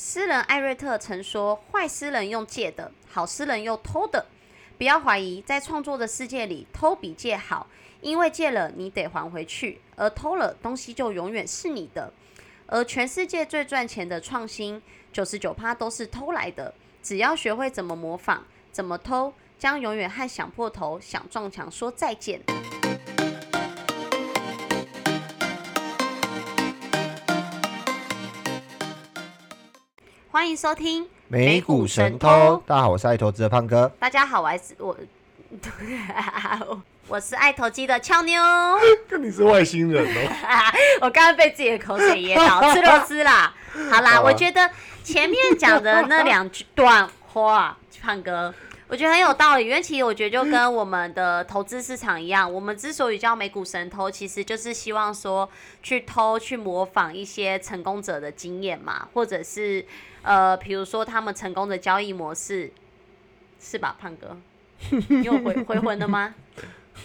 诗人艾瑞特曾说：“坏诗人用借的，好诗人用偷的。不要怀疑，在创作的世界里，偷比借好，因为借了你得还回去，而偷了东西就永远是你的。而全世界最赚钱的创新，九十九趴都是偷来的。只要学会怎么模仿，怎么偷，将永远和想破头、想撞墙说再见。”欢迎收听美股神偷，大家好，我是爱投资的胖哥。大家好，我是我，我是爱投机的俏妞。跟你是外星人哦。我刚刚被自己的口水噎到，吃螺丝啦。好啦，我觉得前面讲的那两句段话，胖哥。我觉得很有道理，因为其实我觉得就跟我们的投资市场一样，我们之所以叫美股神偷，其实就是希望说去偷、去模仿一些成功者的经验嘛，或者是呃，比如说他们成功的交易模式，是吧，胖哥？你有回 回魂了吗？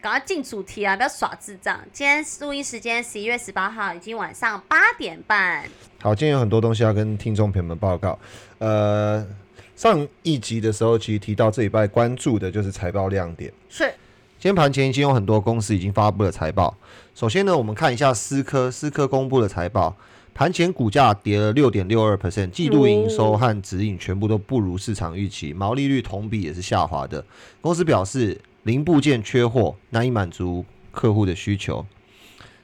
赶快进主题啊！不要耍智障。今天录音时间十一月十八号，已经晚上八点半。好，今天有很多东西要跟听众朋友们报告，呃。上一集的时候，其实提到这礼拜关注的就是财报亮点。是，今天盘前已经有很多公司已经发布了财报。首先呢，我们看一下思科，思科公布的财报，盘前股价跌了六点六二 percent，季度营收和指引全部都不如市场预期，毛利率同比也是下滑的。公司表示零部件缺货，难以满足客户的需求。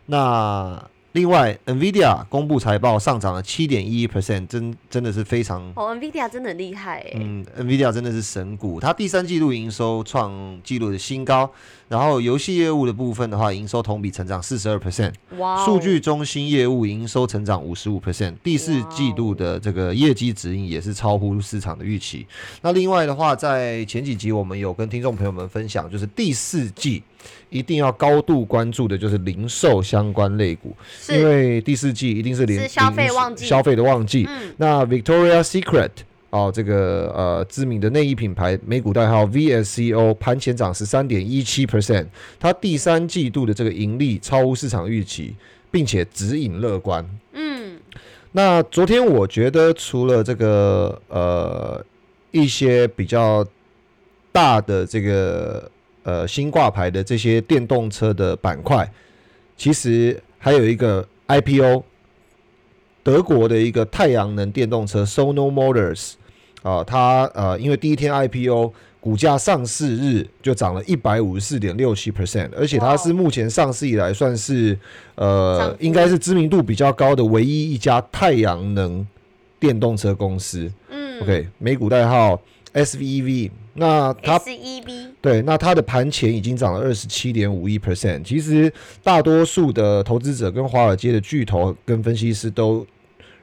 那另外，NVIDIA 公布财报上涨了七点一一 percent，真真的是非常哦，NVIDIA 真的很厉害哎。嗯，NVIDIA 真的是神股，它第三季度营收创纪录的新高。然后游戏业务的部分的话，营收同比成长四十二 percent，哇！数据中心业务营收成长五十五 percent，第四季度的这个业绩指引也是超乎市场的预期。那另外的话，在前几集我们有跟听众朋友们分享，就是第四季一定要高度关注的就是零售相关类股，因为第四季一定是零消费旺季，消费的旺季。那 Victoria Secret。哦，这个呃知名的内衣品牌，美股代号 VSCO，盘前涨十三点一七 percent，它第三季度的这个盈利超乎市场预期，并且指引乐观。嗯，那昨天我觉得除了这个呃一些比较大的这个呃新挂牌的这些电动车的板块，其实还有一个 IPO，德国的一个太阳能电动车 Sono Motors。啊，它呃，因为第一天 IPO 股价上市日就涨了一百五十四点六七 percent，而且它是目前上市以来算是呃，应该是知名度比较高的唯一一家太阳能电动车公司。嗯，OK，美股代号 SVV，那它 S E B 对，那它的盘前已经涨了二十七点五一 percent。其实大多数的投资者跟华尔街的巨头跟分析师都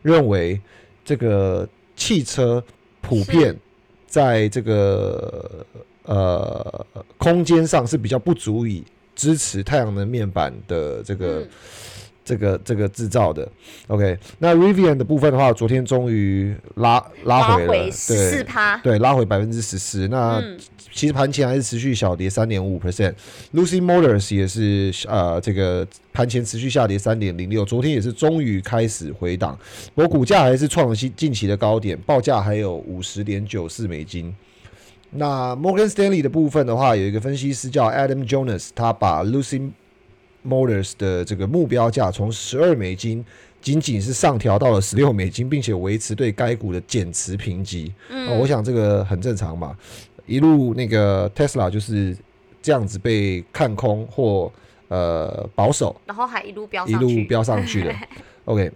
认为这个汽车。普遍在这个呃空间上是比较不足以支持太阳能面板的这个这个这个制造的。OK，那 Rivian 的部分的话，昨天终于拉拉回了，对，四趴，对，拉回百分之十四。那其实盘前还是持续小跌三点五 percent。Lucy Motors 也是呃这个。盘前持续下跌三点零六，昨天也是终于开始回档，不过股价还是创了近近期的高点，报价还有五十点九四美金。那 Morgan Stanley 的部分的话，有一个分析师叫 Adam Jonas，他把 Lucy Motors 的这个目标价从十二美金仅仅是上调到了十六美金，并且维持对该股的减持评级。嗯，我想这个很正常嘛，一路那个 Tesla 就是这样子被看空或。呃，保守，然后还一路飙一路飙上去的。OK，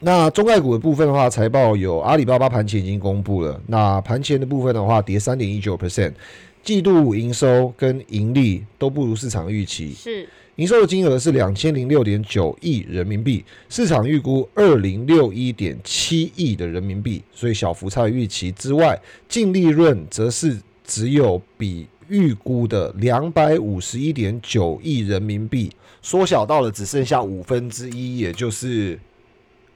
那中概股的部分的话，财报有阿里巴巴盘前已经公布了。那盘前的部分的话，跌三点一九 percent，季度营收跟盈利都不如市场预期。是，营收的金额是两千零六点九亿人民币，市场预估二零六一点七亿的人民币，所以小幅差预期之外，净利润则是只有比。预估的两百五十一点九亿人民币缩小到了只剩下五分之一，也就是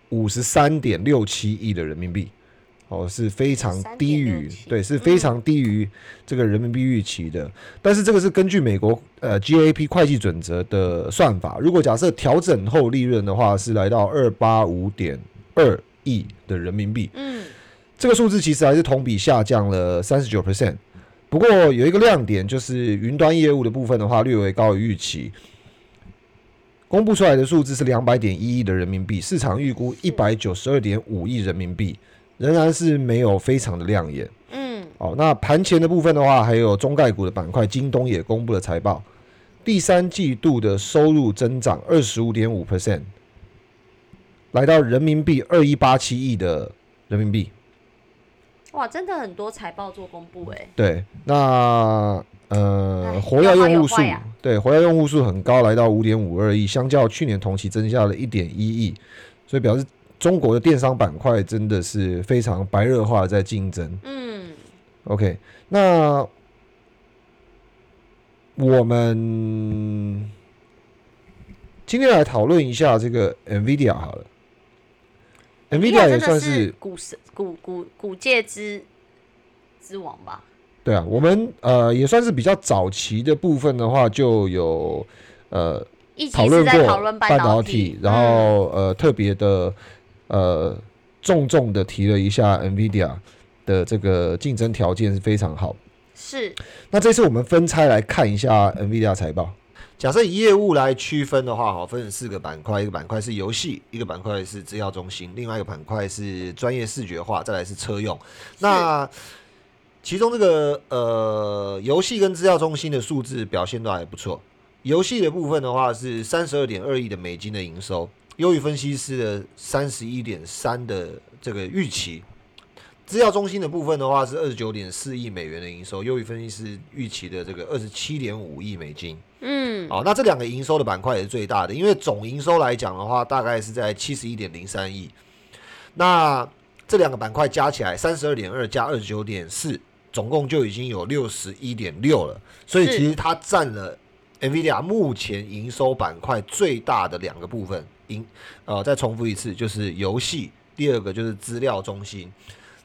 五十三点六七亿的人民币，哦，是非常低于，对，是非常低于这个人民币预期的。但是这个是根据美国呃 GAAP 会计准则的算法，如果假设调整后利润的话，是来到二八五点二亿的人民币。嗯，这个数字其实还是同比下降了三十九 percent。不过有一个亮点，就是云端业务的部分的话，略微高于预期。公布出来的数字是两百点一亿的人民币，市场预估一百九十二点五亿人民币，仍然是没有非常的亮眼。嗯，哦，那盘前的部分的话，还有中概股的板块，京东也公布了财报，第三季度的收入增长二十五点五 percent，来到人民币二一八七亿的人民币。哇，真的很多财报做公布哎。对，那呃，哎活跃用户数啊，对，活跃用户数很高，来到五点五二亿，相较去年同期增加了一点一亿，所以表示中国的电商板块真的是非常白热化在竞争。嗯，OK，那我们今天来讨论一下这个 NVIDIA 好了。NVIDIA 也算是股市股股股界之之王吧？对啊，我们呃也算是比较早期的部分的话，就有呃一起是讨论过半导体，然嗯后呃特别的呃重重的提了一下 NVIDIA 的这个竞争条件是非常好。是那这次我们分拆来看一下 NVIDIA 财报。假设以业务来区分的话，好，分成四个板块，一个板块是游戏，一个板块是制药中心，另外一个板块是专业视觉化，再来是车用。那其中这个呃游戏跟资料中心的数字表现都还不错。游戏的部分的话是三十二点二亿的美金的营收，优于分析师的三十一点三的这个预期。资料中心的部分的话是二十九点四亿美元的营收，优于分析师预期的这个二十七点五亿美金。嗯好，那这两个营收的板块也是最大的，因为总营收来讲的话，大概是在七十一点零三亿。那这两个板块加起来三十二点二加二十九点四，总共就已经有六十一点六了。所以其实它占了 NVIDIA 目前营收板块最大的两个部分。营呃，再重复一次，就是游戏，第二个就是资料中心。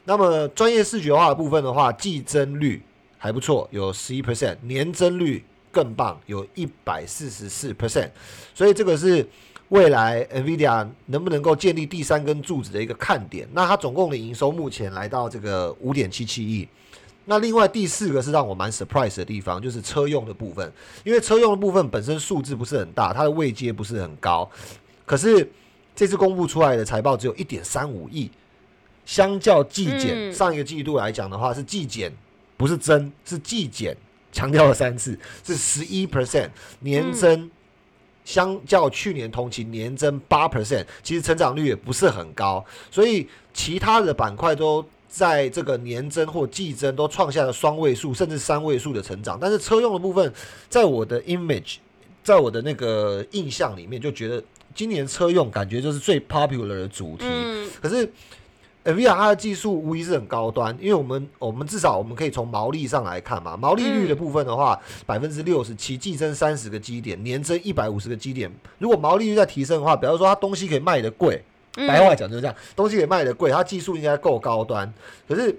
那么专业视觉化的部分的话，季增率还不错，有十一 percent，年增率更棒，有一百四十四 percent，所以这个是未来 NVIDIA 能不能够建立第三根柱子的一个看点。那它总共的营收目前来到这个五点七七亿。那另外第四个是让我蛮 surprise 的地方，就是车用的部分，因为车用的部分本身数字不是很大，它的位阶不是很高，可是这次公布出来的财报只有一点三五亿，相较季减、嗯。上一个季度来讲的话是季减，不是增，是季减，强调了三次，是十一 percent 年增。相较去年同期年增八 percent，其实成长率也不是很高，所以其他的板块都在这个年增或季增都创下了双位数甚至三位数的成长，但是车用的部分，在我的 image，在我的那个印象里面，就觉得今年车用感觉就是最 popular 的主题，嗯。可是 NVIDIA 它的技术无疑是很高端，因为我们我们至少我们可以从毛利上来看嘛，毛利率的部分的话，百分之六十七，季增三十个基点，年增一百五十个基点。如果毛利率再提升的话，比方说它东西可以卖的贵，白话讲就是这样，东西可以卖的贵，它技术应该够高端。可是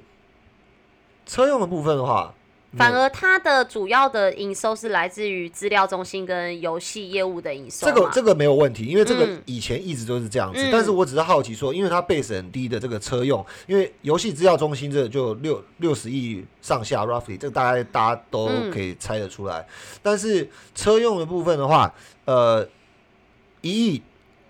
车用的部分的话，反而它的主要的营收是来自于资料中心跟游戏业务的营收这个这个没有问题，因为这个嗯以前一直都是这样子。嗯但是我只是好奇说，因为它 base 很低的这个车用，因为游戏资料中心这就六六十亿上下，roughly 这个大概大家都嗯可以猜得出来。但是车用的部分的话，呃，一亿。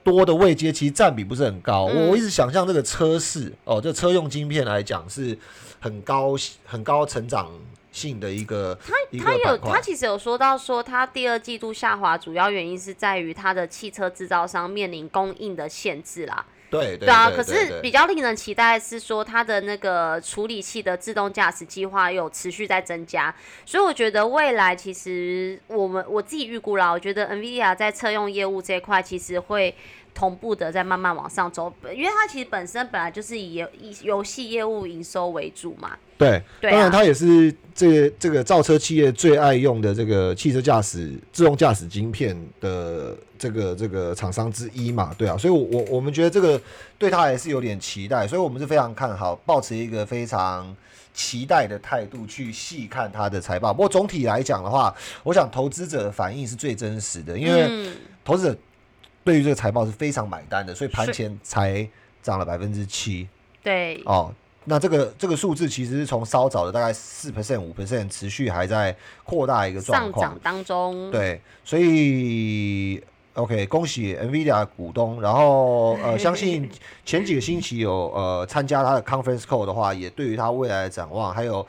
多的位阶其实占比不是很高，我嗯我一直想象这个车市哦，这车用晶片来讲是很高很高成长性的一个一个他有他其实有说到说，他第二季度下滑主要原因是在于他的汽车制造商面临供应的限制啦。对对对啊，可是比较令人期待的是说，它的那个处理器的自动驾驶计划有持续在增加，所以我觉得未来其实我们我自己预估啦，我觉得 NVIDIA 在车用业务这一块其实会同步的在慢慢往上走，因为它其实本身本来就是以游以游戏业务营收为主嘛。对，对啊当然它也是这个这个造车企业最爱用的这个汽车驾驶自动驾驶晶片的这个这个厂商之一嘛，对啊，所以我，我我们觉得这个对它还是有点期待，所以我们是非常看好，保持一个非常期待的态度去细看它的财报。不过总体来讲的话，我想投资者的反应是最真实的，因为嗯投资者对于这个财报是非常买单的，所以盘前才涨了百分之七。对，哦，那这个这个数字其实是从稍早的大概四 percent 五 percent 持续还在扩大一个状况上涨。当中，对，所以 OK，恭喜 NVIDIA 股东。然后呃，相信前几个星期有呃参加他的 conference call 的话，也对于他未来的展望，还有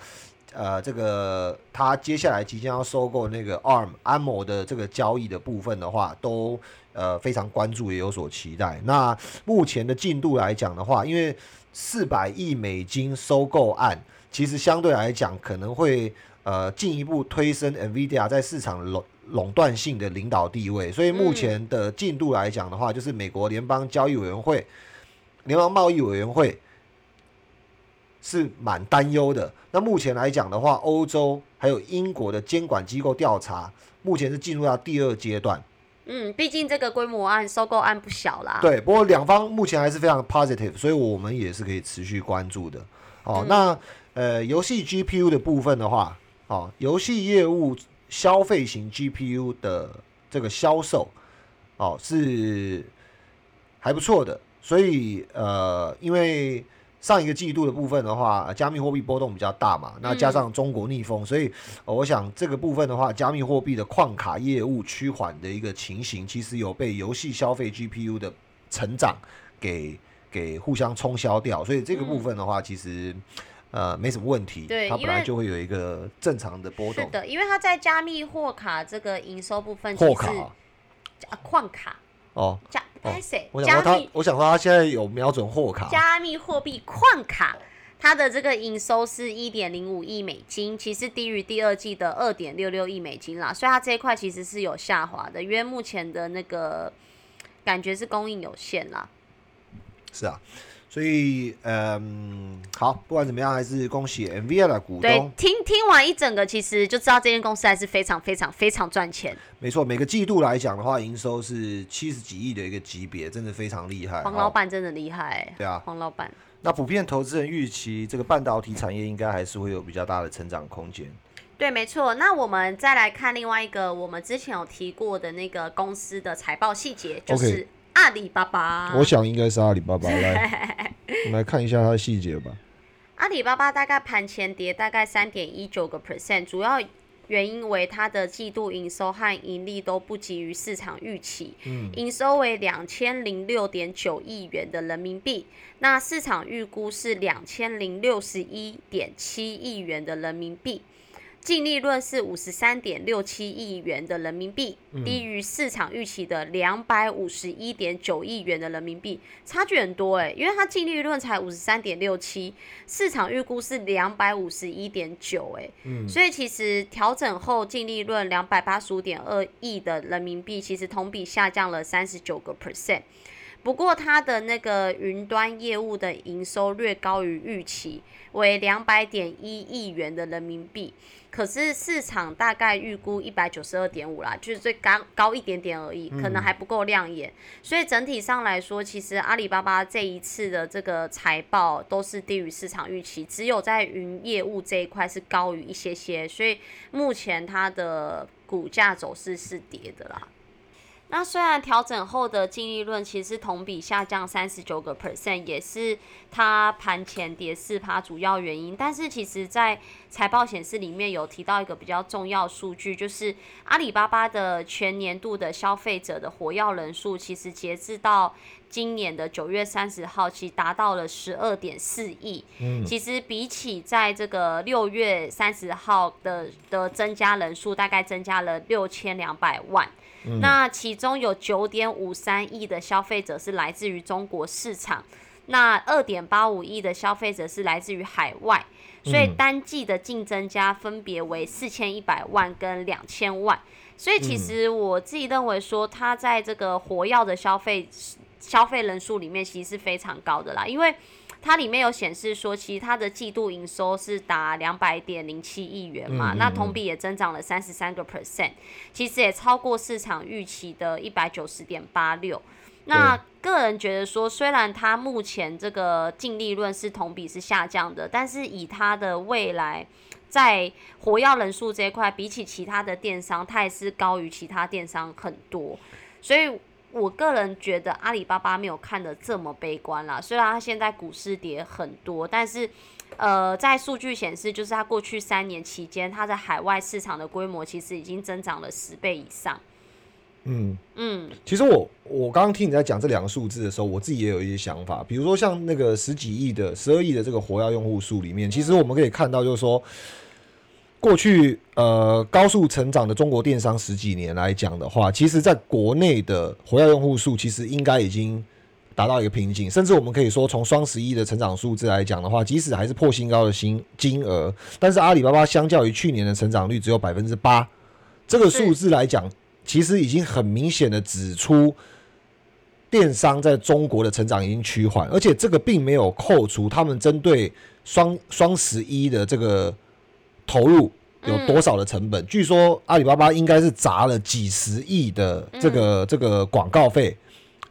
呃这个他接下来即将要收购那个 ARM 安谋的这个交易的部分的话，都呃非常关注，也有所期待。那目前的进度来讲的话，因为四百亿美金收购案，其实相对来讲可能会呃进一步推升 NVIDIA 在市场垄垄断性的领导地位。所以目前的进度来讲的话，就是美国联邦交易委员会、联邦贸易委员会是蛮担忧的。那目前来讲的话，欧洲还有英国的监管机构调查，目前是进入到第二阶段。嗯，毕竟这个规模案、收购案不小啦。对，不过两方目前还是非常 positive，所以我们也是可以持续关注的。哦，那呃，游戏 GPU 的部分的话，哦，游戏业务消费型 GPU 的这个销售，哦是还不错的，所以呃，因为上一个季度的部分的话，呃加密货币波动比较大嘛，那加上中国逆风，所以、呃我想这个部分的话，加密货币的矿卡业务趋缓的一个情形，其实有被游戏消费 GPU 的成长给给互相冲销掉，所以这个部分的话，其实呃没什么问题，它本来就会有一个正常的波动。是的，因为它在加密货卡这个营收部分，货卡。啊啊矿卡。哦，加哦拍谁？我想说他我想说他现在有瞄准货卡，加密货币矿卡。它的这个营收是一点零五亿美金，其实低于第二季的二点六六亿美金啦，所以它这一块其实是有下滑的，因为目前的那个感觉是供应有限啦。是啊，所以嗯，好，不管怎么样，还是恭喜 NVIDIA 的股对东，，听听完一整个，其实就知道这间公司还是非常非常非常赚钱。没错，每个季度来讲的话，营收是七十几亿的一个级别，真的非常厉害。黄老板真的厉害、欸，对啊，黄老板。那普遍投资人预期这个半导体产业应该还是会有比较大的成长空间。对，没错。那我们再来看另外一个我们之前有提过的那个公司的财报细节，就是阿里巴巴。我想应该是阿里巴巴 来，我们来看一下它的细节吧。阿里巴巴大概盘前跌大概三点一九个 percent，主要原因为它的季度营收和盈利都不及于市场预期，营收为两千零六点九亿元的人民币，那市场预估是两千零六十一点七亿元的人民币。净利润是五十三点六七亿元的人民币，低于市场预期的两百五十一点九亿元的人民币，差距很多诶、因为它净利润才五十三点六七，市场预估是两百五十一点九，哎，所以其实调整后净利润两百八十五点二亿的人民币，其实同比下降了三十九个 percent。不过它的那个云端业务的营收略高于预期，为两百点一亿元的人民币。可是市场大概预估一百九十二点五啦，就是最高高一点点而已，可能还不够亮眼。所以整体上来说，其实阿里巴巴这一次的这个财报都是低于市场预期，只有在云业务这一块是高于一些些，所以目前它的股价走势是跌的啦。那虽然调整后的净利润其实同比下降三十九个 percent，也是它盘前跌四趴主要原因，但是其实在财报显示里面有提到一个比较重要数据，就是阿里巴巴的全年度的消费者的活跃人数，其实截至到今年的九月三十号，其实达到了十二点四亿。嗯其实比起在这个六月三十号的的增加人数，大概增加了六千两百万。那其中有九点五三亿的消费者是来自于中国市场，那二点八五亿的消费者是来自于海外，所以单季的净增加分别为四千一百万跟两千万。所以其实我自己认为说，它在这个活药的消费消费人数里面，其实是非常高的啦，因为它里面有显示说，其实它的季度营收是达两百点零七亿元嘛，嗯嗯那同比也增长了三十三个 percent，其实也超过市场预期的一百九十点八六。那个人觉得说，虽然它目前这个净利润是同比是下降的，但是以它的未来在活跃人数这一块，比起其他的电商，它也是高于其他电商很多。所以我个人觉得阿里巴巴没有看得这么悲观啦。虽然它现在股市跌很多，但是呃，在数据显示，就是它过去三年期间，它在海外市场的规模其实已经增长了十倍以上。嗯，嗯，其实我我刚刚听你在讲这两个数字的时候，我自己也有一些想法。比如说像那个十几亿的、十二亿的这个活跃用户数里面，其实我们可以看到，就是说，过去呃高速成长的中国电商十几年来讲的话，其实在国内的活跃用户数其实应该已经达到一个瓶颈，甚至我们可以说，从双十一的成长数字来讲的话，即使还是破新高的新金额，但是阿里巴巴相较于去年的成长率只有百分之八，这个数字来讲。其实已经很明显的指出，电商在中国的成长已经趋缓，而且这个并没有扣除他们针对双双十一的这个投入有多少的成本。据说阿里巴巴应该是砸了几十亿的这个这个广告费。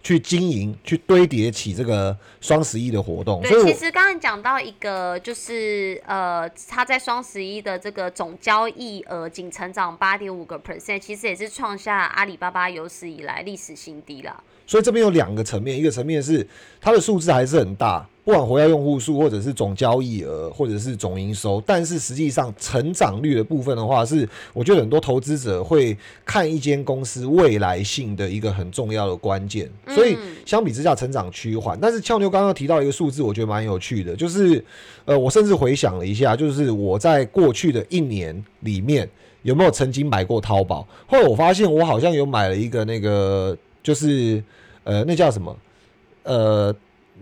去经营，去堆叠起这个双十一的活动。对，其实刚刚讲到一个，就是呃，它在双十一的这个总交易额仅成长八点五个 percent，其实也是创下阿里巴巴有史以来历史新低了。所以这边有两个层面，一个层面是它的数字还是很大，不管活跃用户数，或者是总交易额，或者是总营收，但是实际上成长率的部分的话，是我觉得很多投资者会看一间公司未来性的一个很重要的关键。所以相比之下，成长趋缓。但是俏妞刚刚提到一个数字，我觉得蛮有趣的，就是呃，我甚至回想了一下，就是我在过去的一年里面有没有曾经买过淘宝，后来我发现我好像有买了一个那个。就是，呃，那叫什么？呃，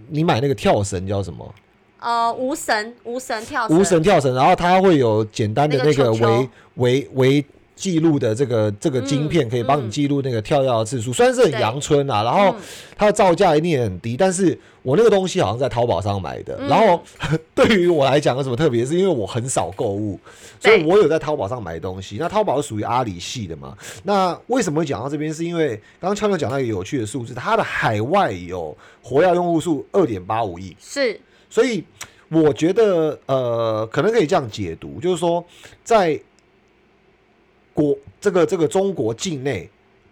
你买那个跳绳叫什么？呃，无绳，无绳跳，无绳跳绳，然后它会有简单的那个围围围。记录的这个这个晶片可以帮你记录那个跳跃的次数，虽然是很阳春啊，然后它的造价一定也很低，但是我那个东西好像在淘宝上买的，然后 对于我来讲有什么特别？是因为我很少购物，所以我有在淘宝上买东西。那淘宝是属于阿里系的嘛？那为什么会讲到这边？是因为刚刚俏妞讲到一个有趣的数字，它的海外有活跃用户数二点八五亿，是，所以我觉得呃，可能可以这样解读，就是说在。国这个这个中国境内，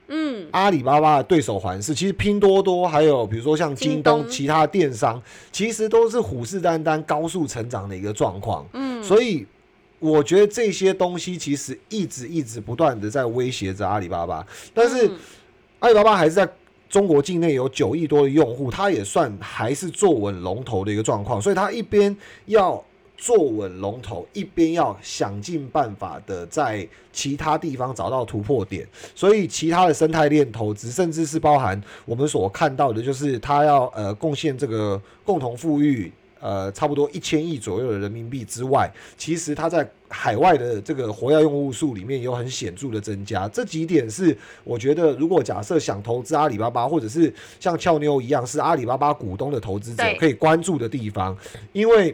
嗯，阿里巴巴的对手环是，其实拼多多还有比如说像京东其他电商，其实都是虎视眈眈、高速成长的一个状况。嗯，所以我觉得这些东西其实一直一直不断的在威胁着阿里巴巴，但是阿里巴巴还是在中国境内有九亿多的用户，它也算还是坐稳龙头的一个状况，所以它一边要。坐稳龙头，一边要想尽办法的在其他地方找到突破点，所以其他的生态链投资，甚至是包含我们所看到的，就是它要呃贡献这个共同富裕呃差不多一千亿左右的人民币之外，其实它在海外的这个活跃用户数里面有很显著的增加。这几点是我觉得，如果假设想投资阿里巴巴，或者是像俏妞一样是阿里巴巴股东的投资者，可以关注的地方，因为。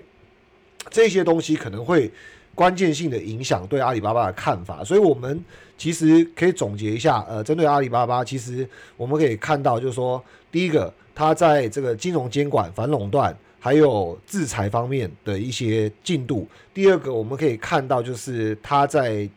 这些东西可能会关键性的影响对阿里巴巴的看法，所以我们其实可以总结一下，呃，针对阿里巴巴，其实我们可以看到，就是说，第一个，它在这个金融监管、反垄断还有制裁方面的一些进度；第二个，我们可以看到，就是它在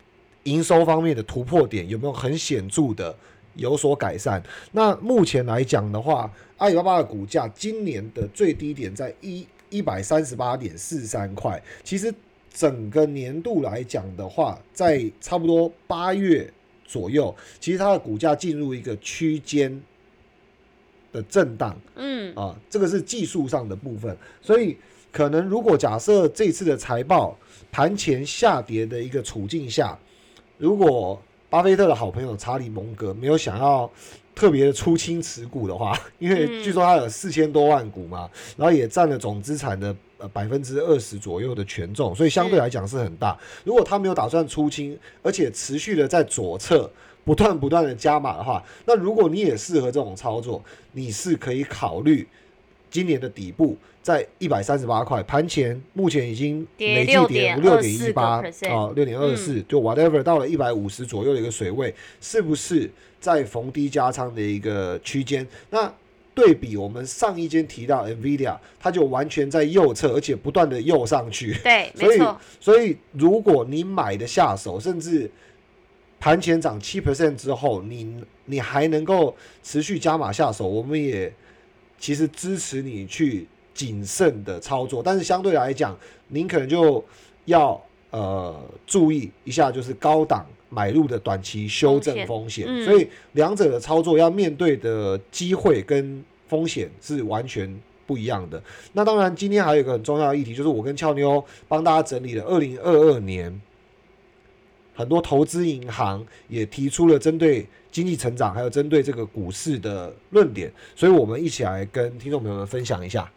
营收方面的突破点有没有很显著的有所改善。那目前来讲的话，阿里巴巴的股价今年的最低点在一。一百三十八点四三块，其实整个年度来讲的话，在差不多八月左右，其实它的股价进入一个区间的震荡，嗯，啊，这个是技术上的部分，所以可能如果假设这次的财报盘前下跌的一个处境下，如果巴菲特的好朋友查理蒙格没有想要。特别的出清持股的话，因为据说他有四千多万股嘛，然后也占了总资产的呃百分之二十左右的权重，所以相对来讲是很大。如果他没有打算出清，而且持续的在左侧不断不断的加码的话，那如果你也适合这种操作，你是可以考虑今年的底部在一百三十八块，盘前目前已经累计跌六点一八啊，六点二四，就 whatever 到了一百五十左右的一个水位，是不是？在逢低加仓的一个区间，那对比我们上一间提到 Nvidia，它就完全在右侧，而且不断的右上去。对，没错。所以如果你买的下手，甚至盘前涨七 percent 之后，你你还能够持续加码下手，我们也其实支持你去谨慎的操作，但是相对来讲，您可能就要呃注意一下，就是高档买入的短期修正风险，嗯所以两者的操作要面对的机会跟风险是完全。不一样的。那当然，今天还有一个很重要的议题，就是我跟俏妞帮大家整理了二零二二年很多投资银行也提出了针对经济成长，还有针对这个股市的论点，所以我们一起来跟听众朋友们分享一下。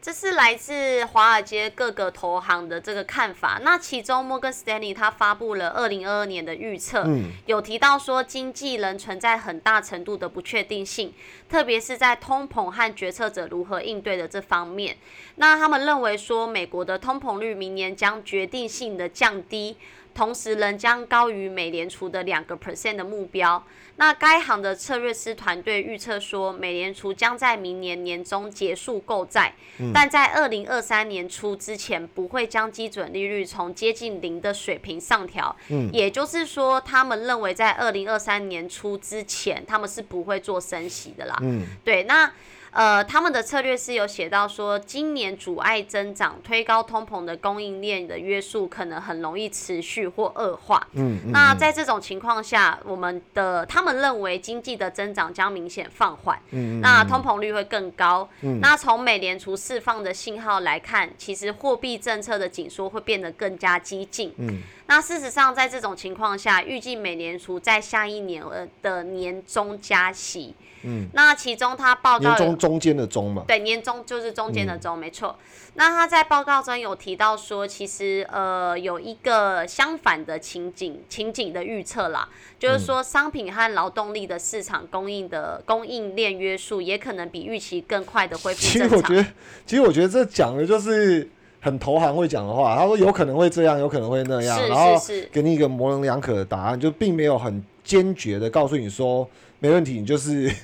这是来自华尔街各个投行的这个看法。那其中摩根斯丹利他发布了二零二二年的预测，嗯有提到说经济仍存在很大程度的不确定性，特别是在通膨和决策者如何应对的这方面。那他们认为说，美国的通膨率明年将决定性的降低。同时仍将高于美联储的两个 percent 的目标。那该行的策略师团队预测说，美联储将在明年年中结束购债，但在二零二三年初之前不会将基准利率从接近零的水平上调。也就是说，他们认为在二零二三年初之前，他们是不会做升息的啦。嗯对，那呃，他们的策略是有写到说，今年阻碍增长、推高通膨的供应链的约束可能很容易持续或恶化。嗯嗯那在这种情况下，我们的他们认为经济的增长将明显放缓，嗯那通膨率会更高。嗯那从美联储释放的信号来看，其实货币政策的紧缩会变得更加激进。嗯那事实上，在这种情况下，预计美联储在下一年呃的年中加息。嗯，那其中他报告年中中间的中嘛，对，年中就是中间嗯的中，没错。那他在报告中有提到说，其实呃有一个相反的情景情景的预测啦，就是说商品和劳动力的市场供应的供应链约束也可能比预期更快的恢复其实。我觉得，其实我觉得这讲的就是很投行会讲的话。他说有可能会这样，有可能会那样，是然后给你一个模棱两可的答案，就并没有很坚决的告诉你说没问题，你就是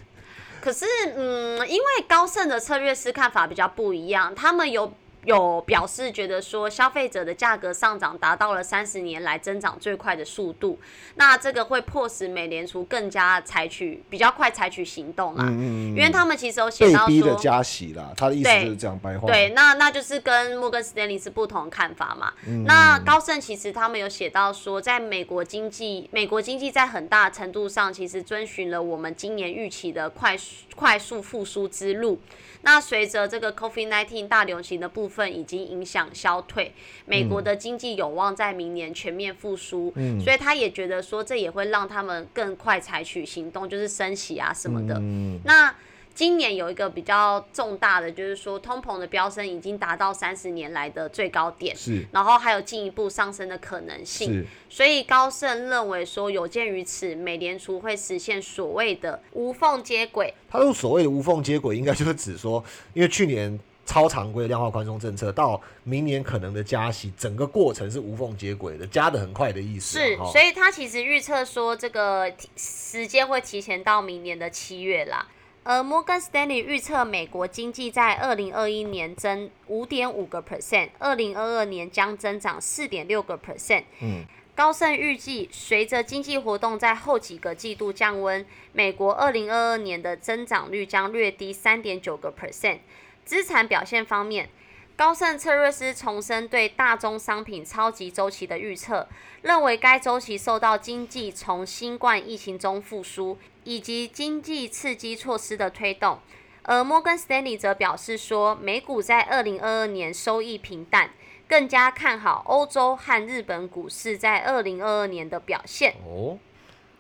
可是，嗯，因为高盛的策略师看法比较不一样，他们有有表示觉得说，消费者的价格上涨达到了三十年来增长最快的速度，那这个会迫使美联储更加采取比较快采取行动啦，嗯嗯因为他们其实有写到说。逼的加息啦。他的意思就是这样白话。对，那那就是跟摩根斯丹利是不同的看法嘛。嗯那高盛其实他们有写到说，在美国经济，美国经济在很大程度上其实遵循了我们今年预期的快速快速复苏之路。那随着这个 COVID-19 大流行的部分已经影响消退，美国的经济有望在明年全面复苏。嗯所以他也觉得说，这也会让他们更快采取行动，就是升息啊什么的。嗯那今年有一个比较重大的，就是说通膨的飙升已经达到三十年来的最高点，是然后还有进一步上升的可能性。是所以高盛认为说，有鉴于此，美联储会实现所谓的无缝接轨。他说所谓的无缝接轨，应该就是指说，因为去年超常规量化宽松政策到明年可能的加息，整个过程是无缝接轨的，加的很快的意思啊。是，所以他其实预测说，这个提时间会提前到明年的七月啦。而摩根斯丹利预测美国经济在二零二一年增五点五个 percent，二零二二年将增长四点六个 percent。嗯，高盛预计，随着经济活动在后几个季度降温，美国二零二二年的增长率将略低三点九个 percent。资产表现方面，高盛策略师重申对大宗商品超级周期的预测，认为该周期受到经济从新冠疫情中复苏以及经济刺激措施的推动。而摩根斯丹利则表示说，美股在二零二二年收益平淡，更加看好欧洲和日本股市在二零二二年的表现。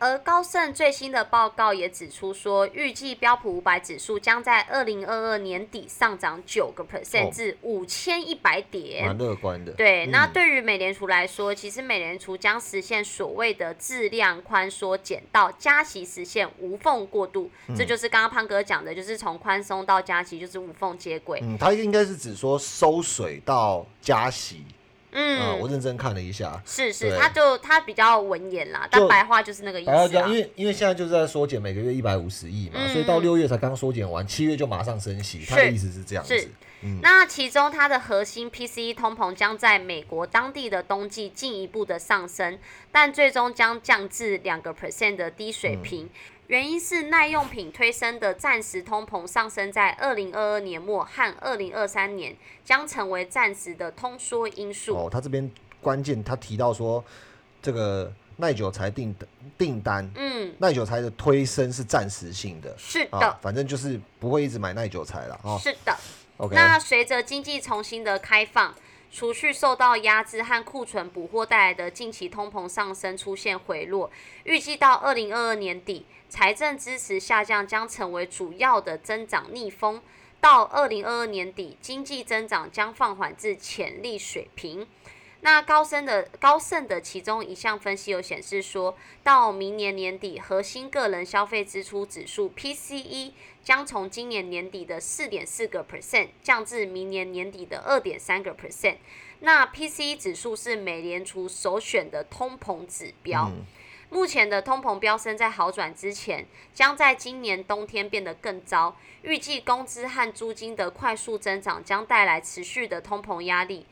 而高盛最新的报告也指出说，预计标普五百指数将在二零二二年底上涨九个 percent 哦至五千一百点。蛮乐观的。对，嗯那对于美联储来说，其实美联储将实现所谓的质量宽缩减到加息实现无缝过渡，嗯这就是刚刚胖哥讲的，就是从宽松到加息就是无缝接轨。嗯，他应该是指说收水到加息啊，我嗯，认真看了一下。是是，他就他比较文言啦，但白话就是那个意思啊还要这样，因。为因为现在就是在缩减每个月一百五十亿嘛，嗯所以到六月才刚缩减完，七月就马上升息，他的意思是这样子。嗯那其中它的核心 PCE 通膨将在美国当地的冬季进一步的上升，但最终将降至两个 percent 的低水平。原因是耐用品推升的暂时通膨上升在二零二二年末和二零二三年将成为暂时的通缩因素。哦，他这边关键他提到说，这个耐久材订订单，嗯，耐久材的推升是暂时性的是的，啊，反正就是不会一直买耐久材了哦。是的。OK，那随着经济重新的开放，除去受到压制和库存补货带来的近期通膨上升出现回落，预计到二零二二年底，财政支持下降将成为主要的增长逆风。到二零二二年底，经济增长将放缓至潜力水平。那高盛的高盛的其中一项分析有显示说，到明年年底，核心个人消费支出指数 PCE 将从今年年底的四点四个 percent 降至明年年底的二点三个 percent。那 PCE 指数是美联储首选的通膨指标。嗯目前的通膨飙升在好转之前，将在今年冬天变得更糟。预计工资和租金的快速增长将带来持续的通膨压力，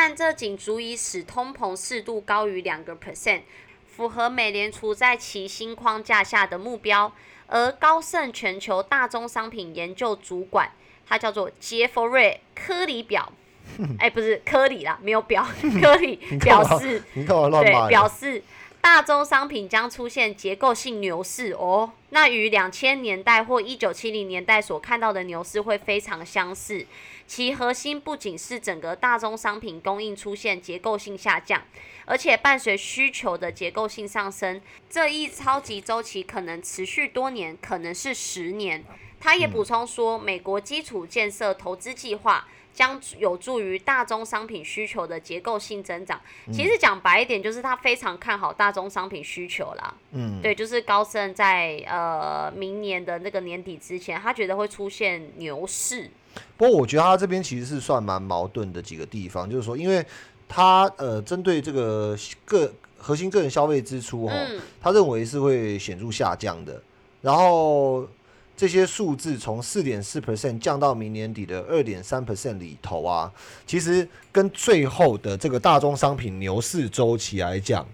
但这仅足以使通膨适度高于两个 percent，符合美联储在其新框架下的目标。而高盛全球大宗商品研究主管，他叫做杰弗瑞·科里表，哎，不是科里啦，没有表，科里表示。对？表示大宗商品将出现结构性牛市哦。那与两千年代或一九七零年代所看到的牛市会非常相似。其核心不仅是整个大宗商品供应出现结构性下降，而且伴随需求的结构性上升，这一超级周期可能持续多年，可能是十年。他也补充说，美国基础建设投资计划将有助于大宗商品需求的结构性增长。其实讲白一点，就是他非常看好大宗商品需求啦。嗯，对，就是高盛在呃明年的那个年底之前，他觉得会出现牛市。不过我觉得他这边其实是算蛮矛盾的几个地方，就是说，因为他呃针对这个个核心个人消费支出哦，嗯他认为是会显著下降的，然后这些数字从四点四 percent 降到明年底的二点三 percent 里头啊，其实跟最后的这个大宗商品牛市周期来讲，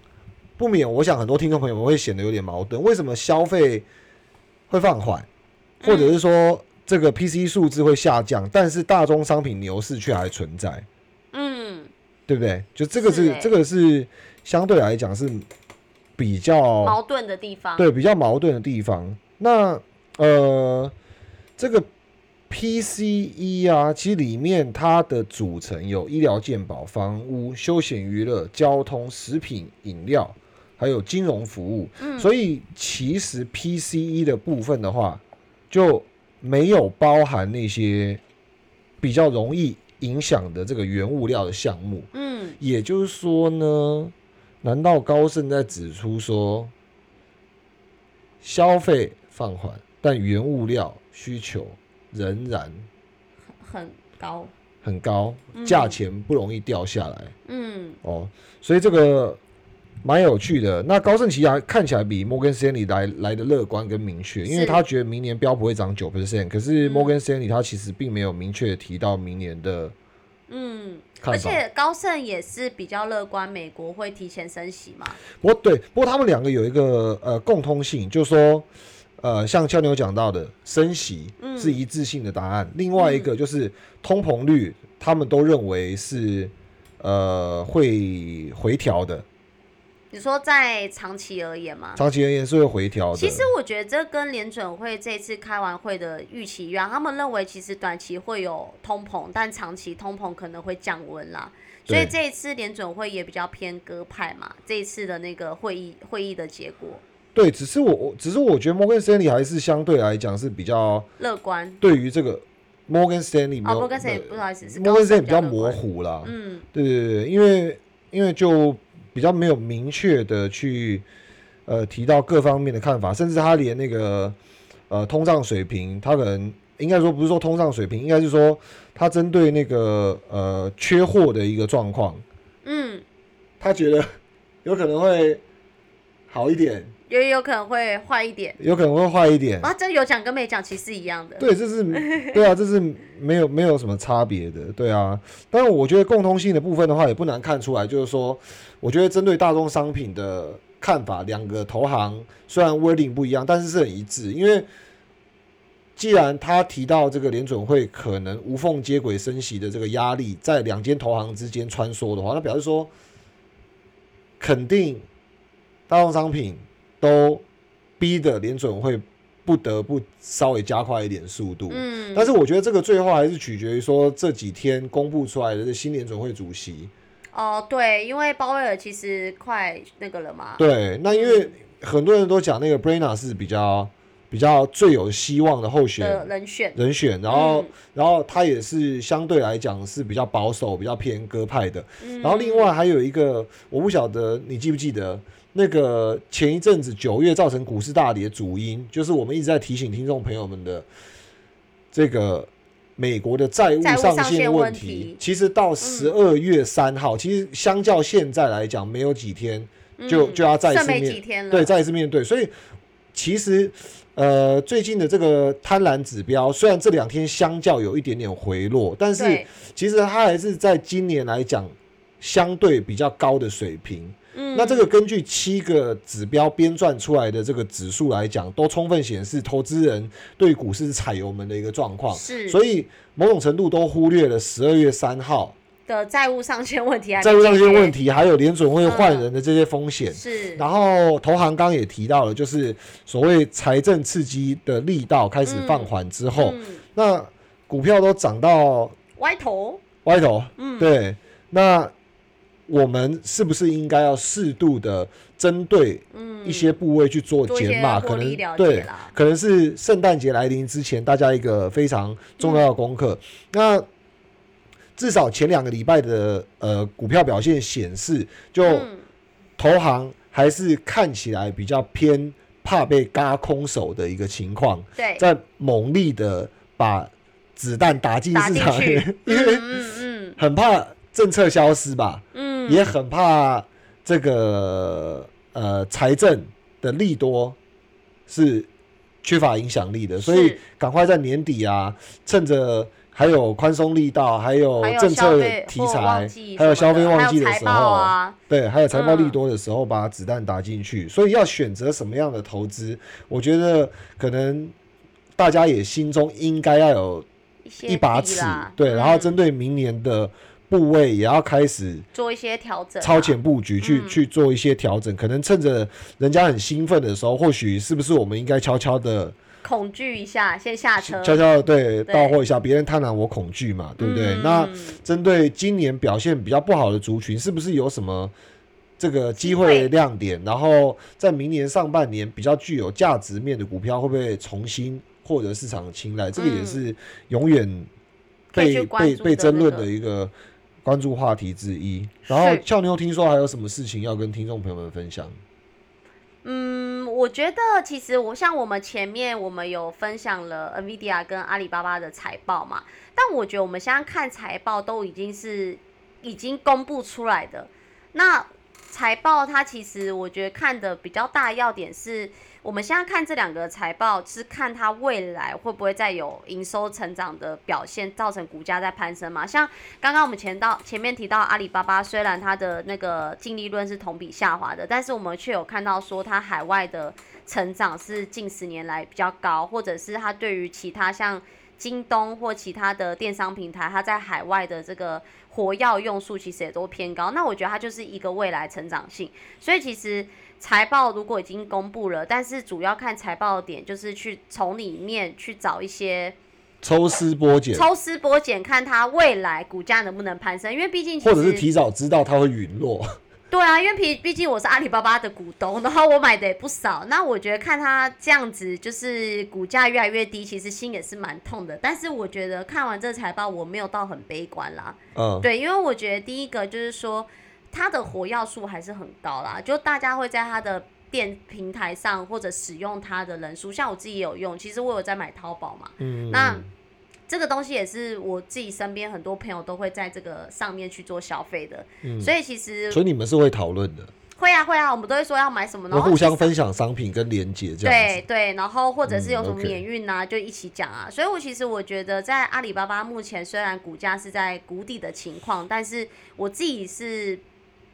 不免我想很多听众朋友们会显得有点矛盾，为什么消费会放缓，或者是说这个 PC 数字会下降，但是大宗商品牛市却还存在？嗯，对不对？就这个是这个是相对来讲是比较矛盾的地方。对比较矛盾的地方。那呃，这个 PCE 啊，其实里面它的组成有医疗健保、房屋、休闲娱乐、交通、食品饮料，还有金融服务。嗯所以其实 PCE 的部分的话，就没有包含那些比较容易影响的这个原物料的项目。嗯，也就是说呢，难道高盛在指出说，消费放缓，但原物料需求仍然很高。很高，嗯。价钱不容易掉下来。嗯。哦，所以这个蛮有趣的。那高盛其实还看起来比摩根 Stanley 来来的乐观跟明确，因为他觉得明年标普会涨九 percent，可是嗯。摩根 Stanley 他其实并没有明确地提到明年的嗯，而且高盛也是比较乐观，美国会提前升息嘛。不过对，不过他们两个有一个呃共通性，就是说，呃，像俏妞讲到的，升息嗯是一致性的答案。另外一个就是通膨率，他们都认为是呃会回调的，你说在长期而言吗？长期而言是会回调的。其实我觉得这跟联准会这次开完会的预期一样，他们认为其实短期会有通膨，但长期通膨可能会降温啦。所以这一次联准会也比较偏鸽派嘛，这一次的那个会议会议的结果对，只是我我只是我觉得摩根 Stanley 还是相对来讲是比较乐观。对于这个摩根 Stanley 没哦，有摩根斯坦不好意思，是摩根 Stanley 比较模。糊啦。嗯对对对，因为因为就比较没有明确的去呃提到各方面的看法，甚至他连那个呃通胀水平，他可能应该说不是说通胀水平，应该是说他针对那个呃缺货的一个状况，嗯他觉得 有可能会好一点，也有可能会坏一点。有可能会坏一点。啊，这有讲跟没讲其实一样的。对，这是 对啊，这是没有没有什么差别的，对啊。但是我觉得共通性的部分的话，也不难看出来，就是说，我觉得针对大宗商品的看法，两个投行虽然 wording 不一样，但是是很一致。因为既然他提到这个联准会可能无缝接轨升息的这个压力在两间投行之间穿梭的话，那表示说肯定大众商品都逼的联准会不得不稍微加快一点速度。嗯，但是我觉得这个最后还是取决于说这几天公布出来的这新联准会主席。哦，对，因为鲍威尔其实快那个了嘛。对，那因为很多人都讲那个 Brena 是比较比较最有希望的候选人选，人选，然后、嗯然后他也是相对来讲是比较保守、比较偏鸽派的。嗯然后另外还有一个，我不晓得你记不记得，那个前一阵子九月造成股市大跌的主因，就是我们一直在提醒听众朋友们的这个美国的债务上上限限问题。其实到十二月三号，其实相较现在来讲，没有几天就、嗯就要再一次面几天了。对，再一次面对。所以其实呃，最近的这个贪婪指标，虽然这两天相较有一点点回落，但是其实它还是在今年来讲相对比较高的水平。嗯，那这个根据七个指标编撰出来的这个指数来讲，都充分显示投资人对股市是踩油门的一个状况。是。所以某种程度都忽略了十二月三号。的债务上限问题债务上限问题，还有联准会换人的这些风险。是，然后投行刚刚也提到了，就是所谓财政刺激的力道开始放缓之后，嗯，那股票都涨到歪头，歪头，嗯，对，那我们是不是应该要适度的针对嗯，一些部位去做减码？可能对，可能是圣诞节来临之前，大家一个非常重要的功课。那至少前两个礼拜的呃股票表现显示，就嗯。投行还是看起来比较偏怕被嘎空手的一个情况，对，在猛力的把子弹打进市场去，，因为很怕政策消失吧，嗯，也很怕这个呃财政的利多是缺乏影响力的，所以是。赶快在年底啊，趁着还有宽松力道，还有政策题材季，还有消费旺季的时候，啊，对，还有财报利嗯多的时候，把子弹打进去。所以要选择什么样的投资，我觉得可能大家也心中应该要有一把尺对，然后嗯。针对明年的部位也要开始做一些调整啊，超前布局，去嗯去做一些调整。可能趁着人家很兴奋的时候，或许是不是我们应该悄悄的、恐惧一下，先下车，悄悄的对对到货一下，别人贪婪我恐惧嘛，对不对？嗯那针对今年表现比较不好的族群，是不是有什么这个机机会会亮点？然后在明年上半年比较具有价值面的股票，会不会重新获得市场的青睐？这个也嗯是永远被被被争论的一个关注话题之一。然后是俏妞听说还有什么事情要跟听众朋友们分享？嗯，我觉得其实我像我们前面我们有分享了 NVIDIA 跟阿里巴巴的财报嘛，但我觉得我们现在看财报都已经是已经公布出来的。那财报它其实我觉得看的比较大的要点是，我们现在看这两个财报是看它未来会不会再有营收成长的表现，造成股价在攀升嘛。像刚刚我们前到前面提到阿里巴巴，虽然它的那个净利润是同比下滑的，但是我们却有看到说它海外的成长是近十年来比较高，或者是它对于其他像京东或其他的电商平台，它在海外的这个活跃用数其实也都偏高。那我觉得它就是一个未来成长性，所以其实。财报如果已经公布了，但是主要看财报的点就是去从里面去找一些抽丝剥茧，抽丝剥茧，看它未来股价能不能攀升。因为毕竟或者是提早知道它会陨落。对啊，因为毕毕竟我是阿里巴巴的股东，然后我买的也不少。那我觉得看它这样子，就是股价越来越低，其实心也是蛮痛的。但是我觉得看完这财报，我没有到很悲观啦。嗯，对，因为我觉得第一个就是说，它的活跃数还是很高啦，就大家会在它的店平台上或者使用它的人数，像我自己也有用，其实我有在买淘宝嘛，嗯，那这个东西也是我自己身边很多朋友都会在这个上面去做消费的，所以其实所以你们是会讨论的，会啊会啊，我们都会说要买什么，然后互相分享商品跟连接这样子。对对，然后或者是有什么免运啊，就一起讲啊。所以我其实我觉得，在阿里巴巴目前虽然股价是在谷底的情况，但是我自己是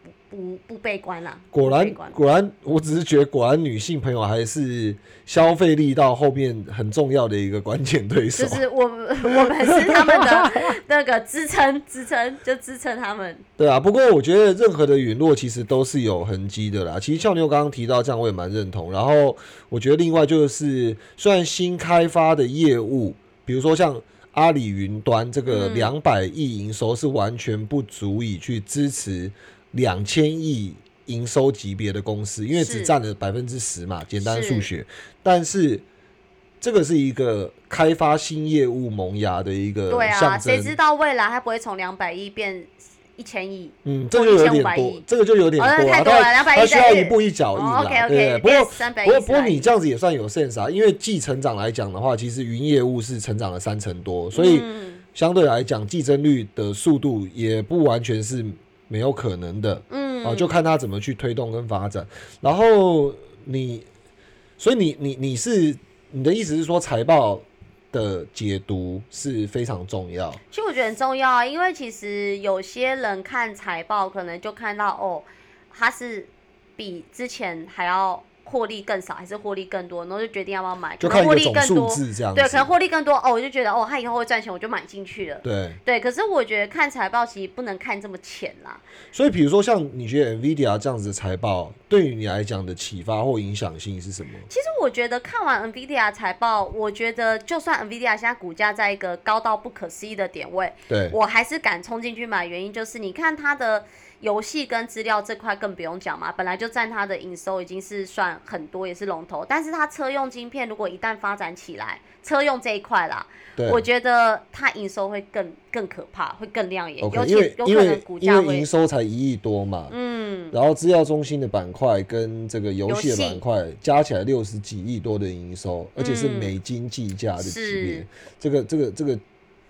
不不不悲观啦。果然果然，我只是觉得果然女性朋友还是消费力到后面很重要的一个关键对手就。是我们 我们是他们的 那个支撑支撑，就支撑他们。对啊，不过我觉得任何的陨落其实都是有痕迹的啦。其实俏妞刚刚提到这样，我也蛮认同。然后我觉得另外就是，虽然新开发的业务，比如说像阿里云端这个嗯两百亿营收，是完全不足以去支持两千亿营收级别的公司，因为只是占了百分之十嘛，简单数是学。但是这个是一个开发新业务萌芽的一个对啊。谁知道未来它不会从两百亿变一千亿？嗯，这就有点多亿，这个就有点多啊，太多了它200亿它需要一步一脚印啦，哦，OK，OK，对对。不变过不过不过你这样子也算有 sense 啊，因为继成长来讲的话，其实云业务是成长了三成多，所以嗯相对来讲，季增率的速度也不完全是没有可能的。嗯。啊，就看他怎么去推动跟发展。然后你，所以你你你是你的意思是说财报的解读是非常重要，其实我觉得很重要啊，因为其实有些人看财报，可能就看到哦，它是比之前还要获利更少，还是获利更多，然后就决定要不要买，就看一个总数利更多，字这样对，可能。获利更多哦，我就觉得哦，他以后会赚钱，我就买进去了。对，对，可是我觉得看财报其实不能看这么浅啦。所以比如说像你觉得 NVIDIA 这样子的财报，对于你来讲的启发或影响性是什么？其实我觉得看完 NVIDIA 财报，我觉得就算 NVIDIA 现在股价在一个高到不可思议的点位，对，我还是敢冲进去买，原因就是你看它的游戏跟资料这块更不用讲嘛，本来就占它的营收已经是算很多，也是龙头。但是它车用晶片如果一旦发展起来，车用这一块啦，我觉得它营收会更更可怕，会更亮眼因为其有可能因为因股价会为营收才一亿多嘛，嗯，然后资料中心的板块跟这个游戏的板块加起来六十几亿多的营收，而且是嗯美金计价的级别是，这个这个这个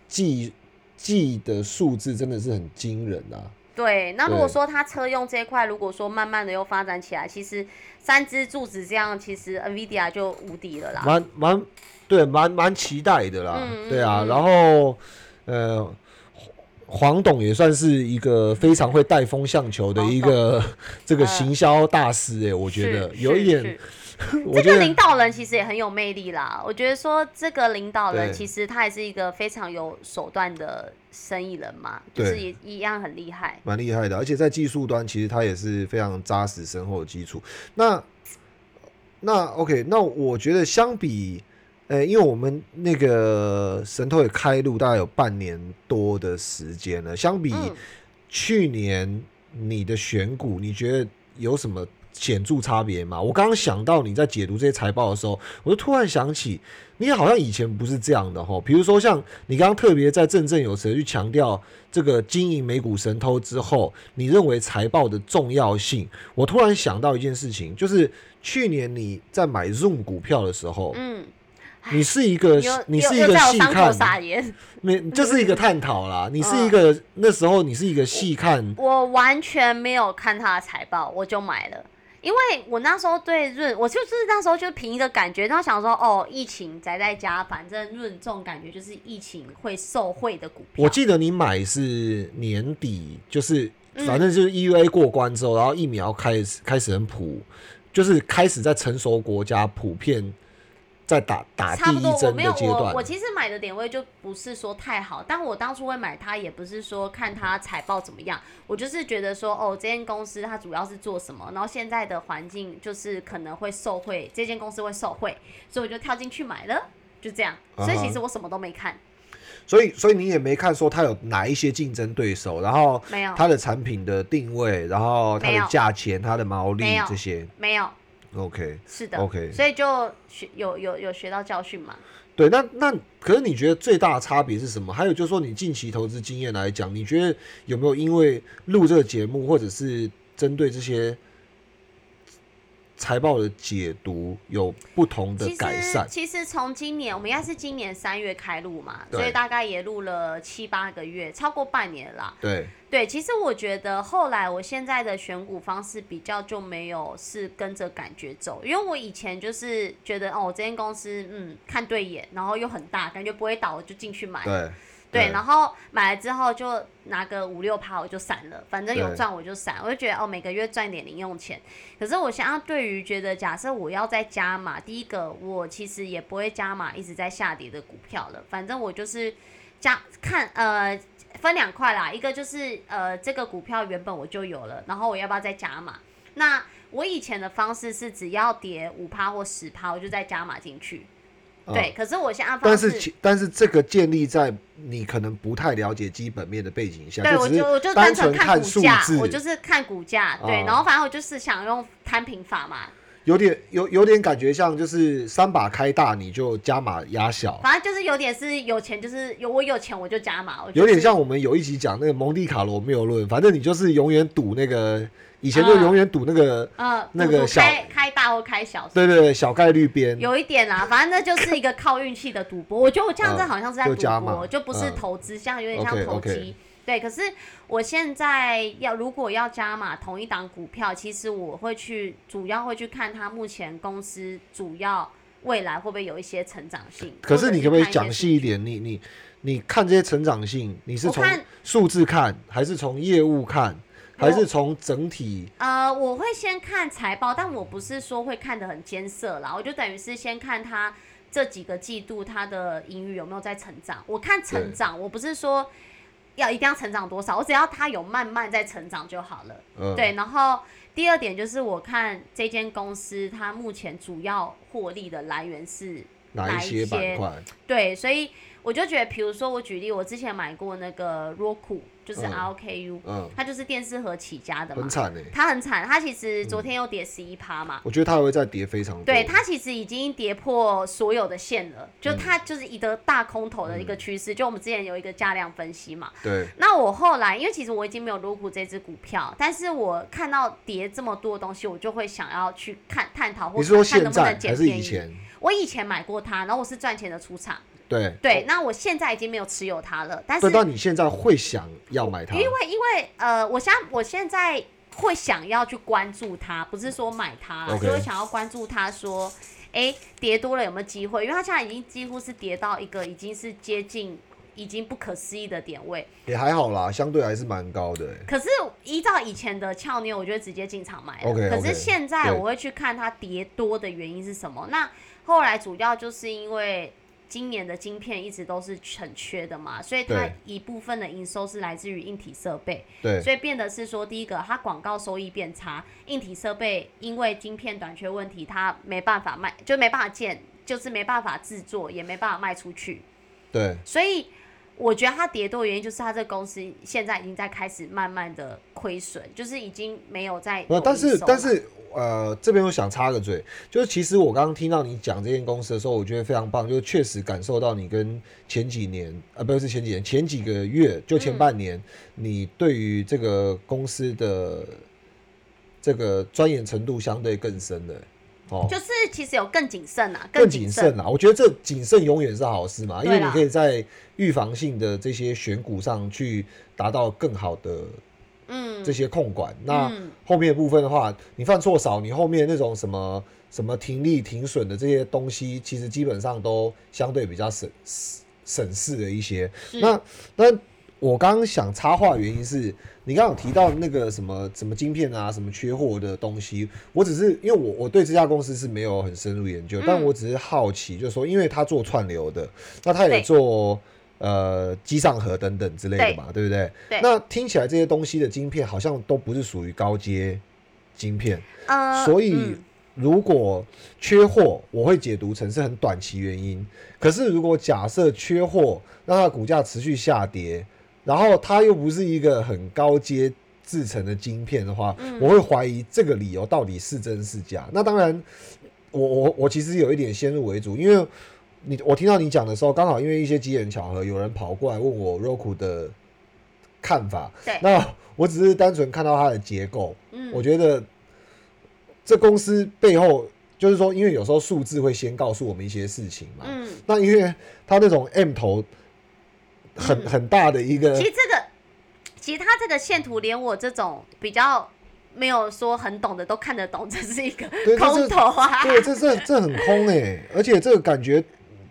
计计的数字真的是很惊人啊！对。那如果对说它车用这一块，如果说慢慢的又发展起来，其实三支柱子这样，其实 NVIDIA 就无敌了啦。蛮蛮对，蛮蛮期待的啦，嗯对啊，然后呃。黄董也算是一个非常会带风向球的一个 这个呃行销大师哎、我觉得有一点，这个领导人其实也很有魅力啦。我觉得说这个领导人其实他也是一个非常有手段的生意人嘛，就是也一样很厉害。蛮厉害的，而且在技术端其实他也是非常扎实深厚的基础。那那 OK，那我觉得相比，呃，因为我们那个神偷也开录大概有半年多的时间了，相比嗯，去年你的选股，你觉得有什么显著差别吗？我刚刚想到你在解读这些财报的时候，我就突然想起，你好像以前不是这样的哈。比如说像你刚刚特别在振振有词去强调这个经营美股神偷之后，你认为财报的重要性。我突然想到一件事情，就是去年你在买 Zoom 股票的时候，嗯，你是一个你是一个细看。没就是一个探讨啦。你是一个那时候你是一个细看。我完全没有看他的财报，我就买了。因为我那时候对润，我就是那时候就凭一个感觉，然后想说，哦，疫情宅在家，反正润这种感觉就是疫情会受惠的股票。我记得你买是年底，就是嗯反正就是 EUA 过关之后，然后疫苗开始开始很普，就是开始在成熟国家普遍在打打第差不多，一针我没有的阶段我我。其实买的点位就不是说太好，但我当初会买它也不是说看它财报怎么样，我就是觉得说哦，这间公司它主要是做什么，然后现在的环境就是可能会受惠，这间公司会受惠，所以我就跳进去买了，就这样。所以其实我什么都没看，所以所以你也没看说它有哪一些竞争对手，然后没有它的产品的定位，然后它的价钱、它的毛利这些。没有，OK，是的 OK 所以就学有有有学到教训嘛。对，那那可是你觉得最大的差别是什么？还有就是说，你近期投资经验来讲，你觉得有没有因为录这个节目，或者是针对这些财报的解读有不同的改善？其实从今年我们应该是今年三月开录嘛，所以大概也录了七八个月，超过半年了啦。对，对，其实我觉得后来我现在的选股方式比较就没有是跟着感觉走，因为我以前就是觉得哦，这间公司嗯看对眼，然后又很大，感觉不会倒，我就进去买。对，对，然后买了之后就拿个五六趴我就散了，反正有赚我就散，我就觉得哦每个月赚点零用钱。可是我想要对于觉得假设我要再加码，第一个我其实也不会加码一直在下跌的股票了，反正我就是加看呃分两块啦，一个就是呃这个股票原本我就有了，然后我要不要再加码？那我以前的方式是只要跌五趴或十趴，我就再加码进去。嗯对，可是我现在方但是但是这个建立在你可能不太了解基本面的背景下，对，我就我就单单纯看股价，我就是看股价，对，哦然后反正我就是想用摊平法嘛，有点有有点感觉像就是三把开大你就加码压小，反正就是有点是有钱就是有我有钱我就加码，就是有点像我们有一集讲那个蒙地卡罗谬论，反正你就是永远赌那个，以前就嗯永远赌那个，呃那个小开开大或开小，对对对，小概率边，有一点啦，反正那就是一个靠运气的赌博。我觉得我这样子嗯好像是在赌博，就不是嗯投资，像有点像投机。对，可是我现在要如果要加码同一档股票，其实我会去主要会去看它目前公司主要未来会不会有一些成长性。可是你可不可以讲细一点？你你你看这些成长性，你是从数字看，还是从业务看，还是从整体？呃，我会先看财报，但我不是说会看得很艰涩啦，我就等于是先看它这几个季度它的盈余有没有在成长。我看成长，我不是说要一定要成长多少，我只要它有慢慢在成长就好了。嗯，对，然后第二点就是我看这间公司它目前主要获利的来源是哪一些板块？对，所以我就觉得，比如说我举例，我之前买过那个 Roku，就是嗯 RKU，、嗯，它就是电视盒起家的嘛很，惨哎，它很惨，它其实昨天又跌十一趴嘛。我觉得它还会再跌非常多。对，它其实已经跌破所有的线了，嗯就它就是一个大空头的一个趋势。就我们之前有一个价量分析嘛，对那我后来因为其实我已经没有入股这只股票，但是我看到跌这么多的东西，我就会想要去看探讨或你是说现看能不能在还是捡便宜。以前？我以前买过它，然后我是赚钱的出场，对对，那我现在已经没有持有它了，但是对，但你现在会想要买它因？为因为呃，我现在我现在会想要去关注它，不是说买它啦 OK 就会想要关注它说，哎、跌多了有没有机会？因为它现在已经几乎是跌到一个已经是接近已经不可思议的点位。也还好啦，相对还是蛮高的欸。可是依照以前的俏妞，我就会直接进场买了。OK，OK，可是现在我会去看它跌多的原因是什么。那后来主要就是因为今年的晶片一直都是很缺的嘛，所以它一部分的营收是来自于硬体设备。对所以变得是说，第一个，它广告收益变差，硬体设备因为晶片短缺问题，它没办法卖，就没办法建，就是没办法制作，也没办法卖出去。对，所以我觉得它跌多的原因就是它这个公司现在已经在开始慢慢的亏损，就是已经没有在但是但是呃，这边我想插个嘴，就是其实我刚刚听到你讲这间公司的时候，我觉得非常棒，就是确实感受到你跟前几年呃，不是前几年，前几个月就前半年，你对于这个公司的这个钻研程度相对更深的。哦，就是其实有更谨慎啊，更谨谨慎啊！我觉得这谨慎永远是好事嘛，因为你可以在预防性的这些选股上去达到更好的嗯这些控管。那嗯后面的部分的话，你犯错少，你后面那种什么什么停利停损的这些东西，其实基本上都相对比较省省事的一些。那那我刚刚想插话，原因是你刚刚有提到那个什么什么晶片啊，什么缺货的东西，我只是因为我我对这家公司是没有很深入研究，嗯。但我只是好奇，就是说，因为他做串流的，那他也做呃机上盒等等之类的嘛，对。不对？对。那听起来这些东西的晶片好像都不是属于高阶晶片，呃，所以嗯。如果缺货，我会解读成是很短期原因。可是如果假设缺货，让它的股价持续下跌，然后它又不是一个很高阶制成的晶片的话，嗯我会怀疑这个理由到底是真是假。那当然，我我我其实有一点先入为主，因为你我听到你讲的时候，刚好因为一些机缘巧合，有人跑过来问我 Roku 的看法。对那我只是单纯看到它的结构，嗯我觉得这公司背后就是说，因为有时候数字会先告诉我们一些事情嘛。嗯，那因为它那种 M 头很、嗯很大的一个其，实这个，其实它这个线图，连我这种比较没有说很懂的都看得懂，这是一个对，空头啊。对，这这这很空哎、而且这个感觉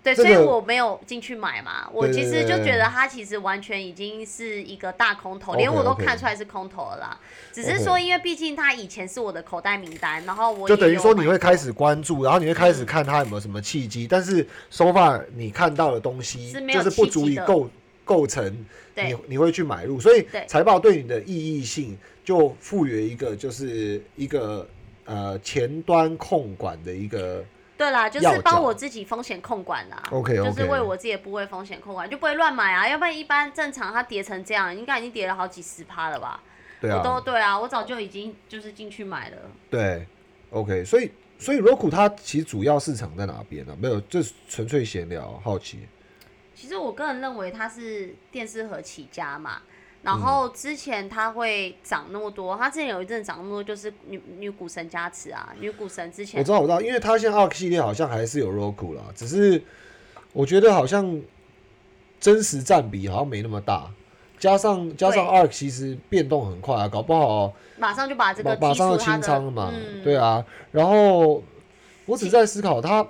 对，所以我没有进去买嘛。我其实就觉得它其实完全已经是一个大空头连我都看出来是空头了啦。只是说，因为毕竟它以前是我的口袋名单，然后我就等于说你会开始关注，然后你会开始看它有没有什么契机，但是 so far 你看到的东西就是不足以构构成你对你会去买入，所以对财报对你的意义性就赋予一个就是一个呃前端控管的一个对啦，就是帮我自己风险控管啦。OK，OK 就是为我自己的部位风险控管，就不会乱买啊。要不然一般正常它跌成这样，应该已经跌了好几十趴了吧？对我都啊对啊，我早就已经就是进去买了。对 OK，所以所以 Roku 它其实主要市场在哪边呢、没有，这是纯粹闲聊，好奇。其实我个人认为它是电视盒起家嘛，然后之前它会涨那么多，它之前有一阵涨那么多，就是女女股神加持啊，女股神之前我前知道，我知道，因为它现在 ARC 系列好像还是有 Roku 啦，只是我觉得好像真实占比好像没那么大，加上加上对。ARC 其实变动很快啊，搞不好马上就把这个马马上要清仓了嘛，嗯，对啊。然后我只在思考，它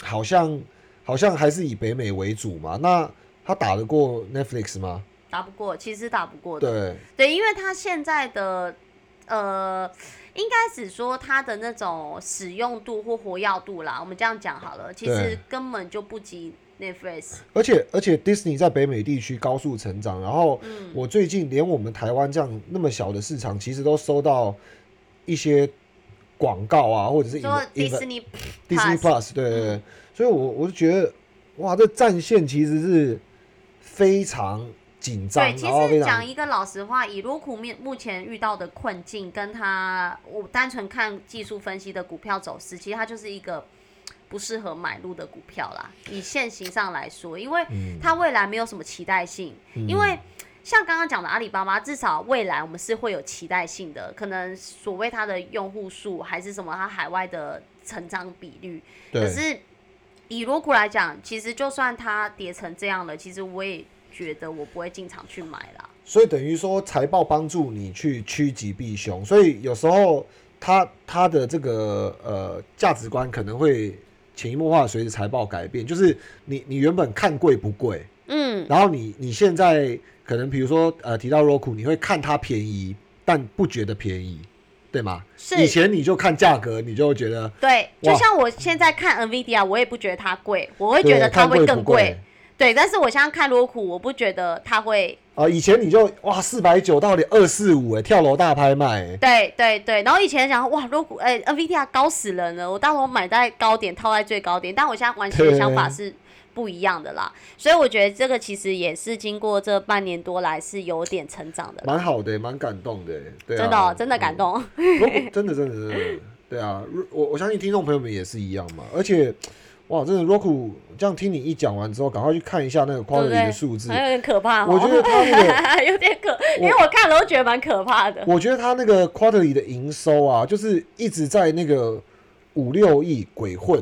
好像好像还是以北美为主嘛，那他打得过 Netflix 吗？打不过，其实打不过的。对，对，因为他现在的呃，应该只说他的那种使用度或活跃度啦，我们这样讲好了，其实根本就不及 Netflix。而且而且 Disney 在北美地区高速成长，然后嗯，我最近连我们台湾这样那么小的市场，其实都收到一些广告啊，或者是说 inv- 迪 inv- 士尼 Disney Plus Plus，对对对，嗯所以我我就觉得哇，这战线其实是非常紧张，对，其实讲一个老实话，以罗库面目前遇到的困境，跟他我单纯看技术分析的股票走势，其实它就是一个不适合买入的股票啦。以现行上来说，因为嗯它未来没有什么期待性，因为。像刚刚讲的阿里巴巴，至少未来我们是会有期待性的，可能所谓它的用户数还是什么，它海外的成长比率，可是以罗股来讲，其实就算它跌成这样了，其实我也觉得我不会进场去买啦。所以等于说财报帮助你去趋吉避凶，所以有时候它它的这个呃价值观可能会潜移默化地随着财报改变，就是你你原本看贵不贵，嗯，然后你你现在可能比如说呃提到 Roku，你会看它便宜，但不觉得便宜，对吗？是。以前你就看价格，你就会觉得对，就像我现在看 NVIDIA，我也不觉得它贵，我会觉得它会更不贵？对，但是我现在看罗库，我不觉得它会。啊、以前你就哇四百九到底二四五哎，跳楼大拍卖哎、对对对，然后以前想哇，罗库哎，NVIDIA 高死人了，我到时候买在高点，套在最高点，但我现在完全的想法是不一样的啦，所以我觉得这个其实也是经过这半年多来是有点成长的啦，蛮好的、蛮感动的、对啊，真的哦、真的感动。真的真的真的，对啊，我我相信听众朋友们也是一样嘛。而且，哇，真的 Roku 这样听你一讲完之后，赶快去看一下那个 quality 的数字还。有点可怕哦。我觉得它那个，有点可，因为我看了都觉得蛮可怕的。我觉得他那个 quarterly 的营收啊，就是一直在那个五六亿鬼混。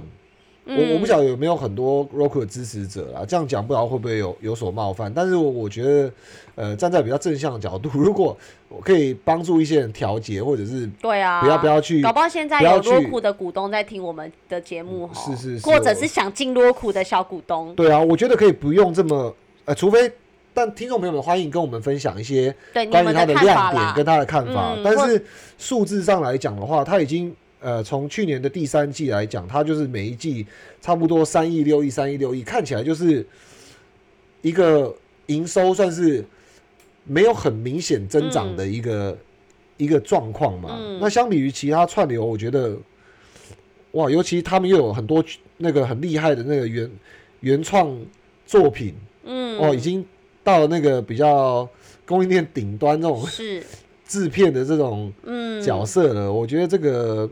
我我不嗯晓得有没有很多 Roku 的支持者啦，这样讲不知道会不会有有所冒犯。但是我我觉得，呃，站在比较正向的角度，如果我可以帮助一些人调节，或者是对啊，不要不要去搞不好现在有罗库的股东在听我们的节目哈，是是是或者是想进罗库的小股东，对啊，我觉得可以不用这么呃，除非但听众朋友们欢迎跟我们分享一些对关于们看它的亮点跟。它的看法。嗯但是数字上来讲的话，它已经呃从去年的第三季来讲，它就是每一季差不多三亿六亿三亿六亿，看起来就是一个营收算是没有很明显增长的一个、一个状况嘛。嗯那相比于其他串流，我觉得哇，尤其他们又有很多那个很厉害的那个原原创作品。嗯，哦，已经到了那个比较供应链顶端那种是，制片的这种嗯，角色了。我觉得这个，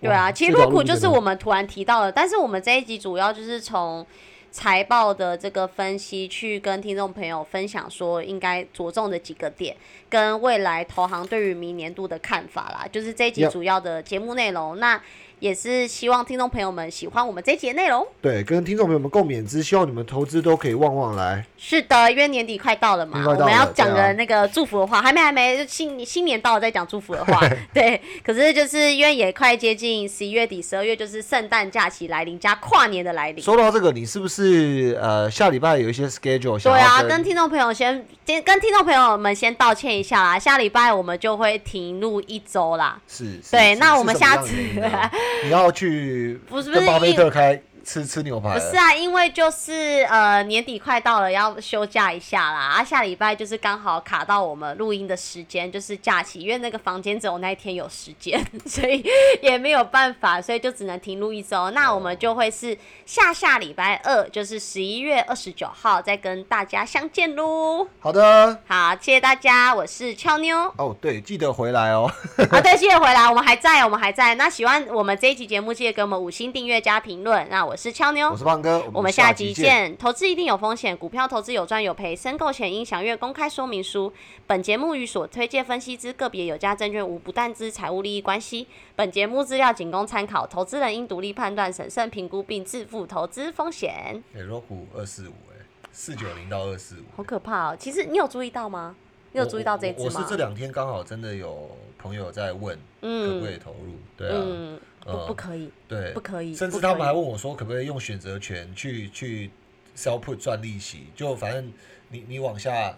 对啊，其实这条罗库就是我们突然提到的，但是我们这一集主要就是从财报的这个分析，去跟听众朋友分享说应该着重的几个点，跟未来投行对于明年度的看法啦，就是这一集主要的节目内容。那也是希望听众朋友们喜欢我们这一集的内容。对，跟听众朋友们共勉之，希望你们投资都可以旺旺来。是的，因为年底快到了嘛，了我们要讲的那个祝福的话，还没还没，就新新年到了再讲祝福的话。对，可是就是因为也快接近十一月底、十二月，就是圣诞假期来临加跨年的来临。说到这个，你是不是呃下礼拜有一些 schedule 对啊，跟听众朋友先先跟听众朋友们先道歉一下啦，下礼拜我们就会停录一周啦。是是对那我们下次 你要去不是不跟巴菲因特开吃吃牛排，不是啊，因为就是呃年底快到了，要休假一下啦。啊，下礼拜就是刚好卡到我们录音的时间，就是假期，因为那个房间只有那一天有时间，所以也没有办法，所以就只能停录一周。那我们就会是下下礼拜二，就是十一月二十九号再跟大家相见喽。好的。好，谢谢大家，我是俏妞。哦，对，记得回来哦。好，对，记得回来，我们还在，我们还在。那喜欢我们这一期节目，记得给我们五星订阅加评论。那我是俏妞我，是胖哥，我们下集。见。投资一定有风险，股票投资有赚有赔，申购前应详阅公开说明书。本节目与所推荐分析之个别有价证券无不当之财务利益关系。本节目资料仅供参考，投资人应独立判断、审慎评估并自负投资风险。哎，罗股二四五，哎，四九零到二四五。好可怕哦！其实你有注意到吗？你有注意到这一我我只吗？我是这两天刚好真的有朋友在问，可不可以投入？对啊，嗯，不呃不可以，对，不可以甚至他们还问我说，可不可以用选择权去去 sell put 赚利息？就反正你你往下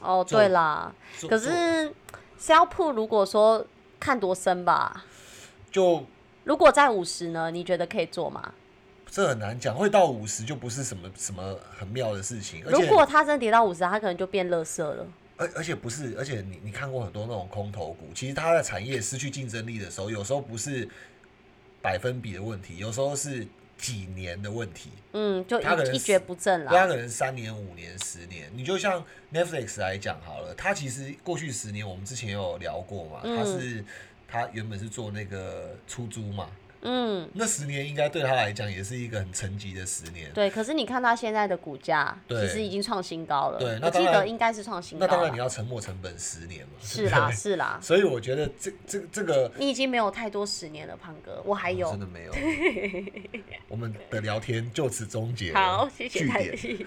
哦，就对啦。可是 sell put 如果说看多深吧，就如果在五十呢，你觉得可以做吗？这很难讲，会到五十就不是什么什么很妙的事情，如果它真跌到五十，它可能就变垃圾了。而而且不是，而且你你看过很多那种空头股，其实它的产业失去竞争力的时候，有时候不是百分比的问题，有时候是几年的问题。嗯，就他可能是一一蹶不振了。他。可能三年、五年、十年。你就像 Netflix 来讲好了，它其实过去十年我们之前有聊过嘛，嗯它是它原本是做那个出租嘛，嗯，那十年应该对他来讲也是一个很沉寂的十年。对。可是你看他现在的股价，对其实已经创新高了。对那我记得应该是创新高。那当然你要沉没成本十年嘛。是啦，是啦。所以我觉得这这这个你已经没有太多十年了，胖哥，我还有真。的没有。我们的聊天就此终结。好，谢谢。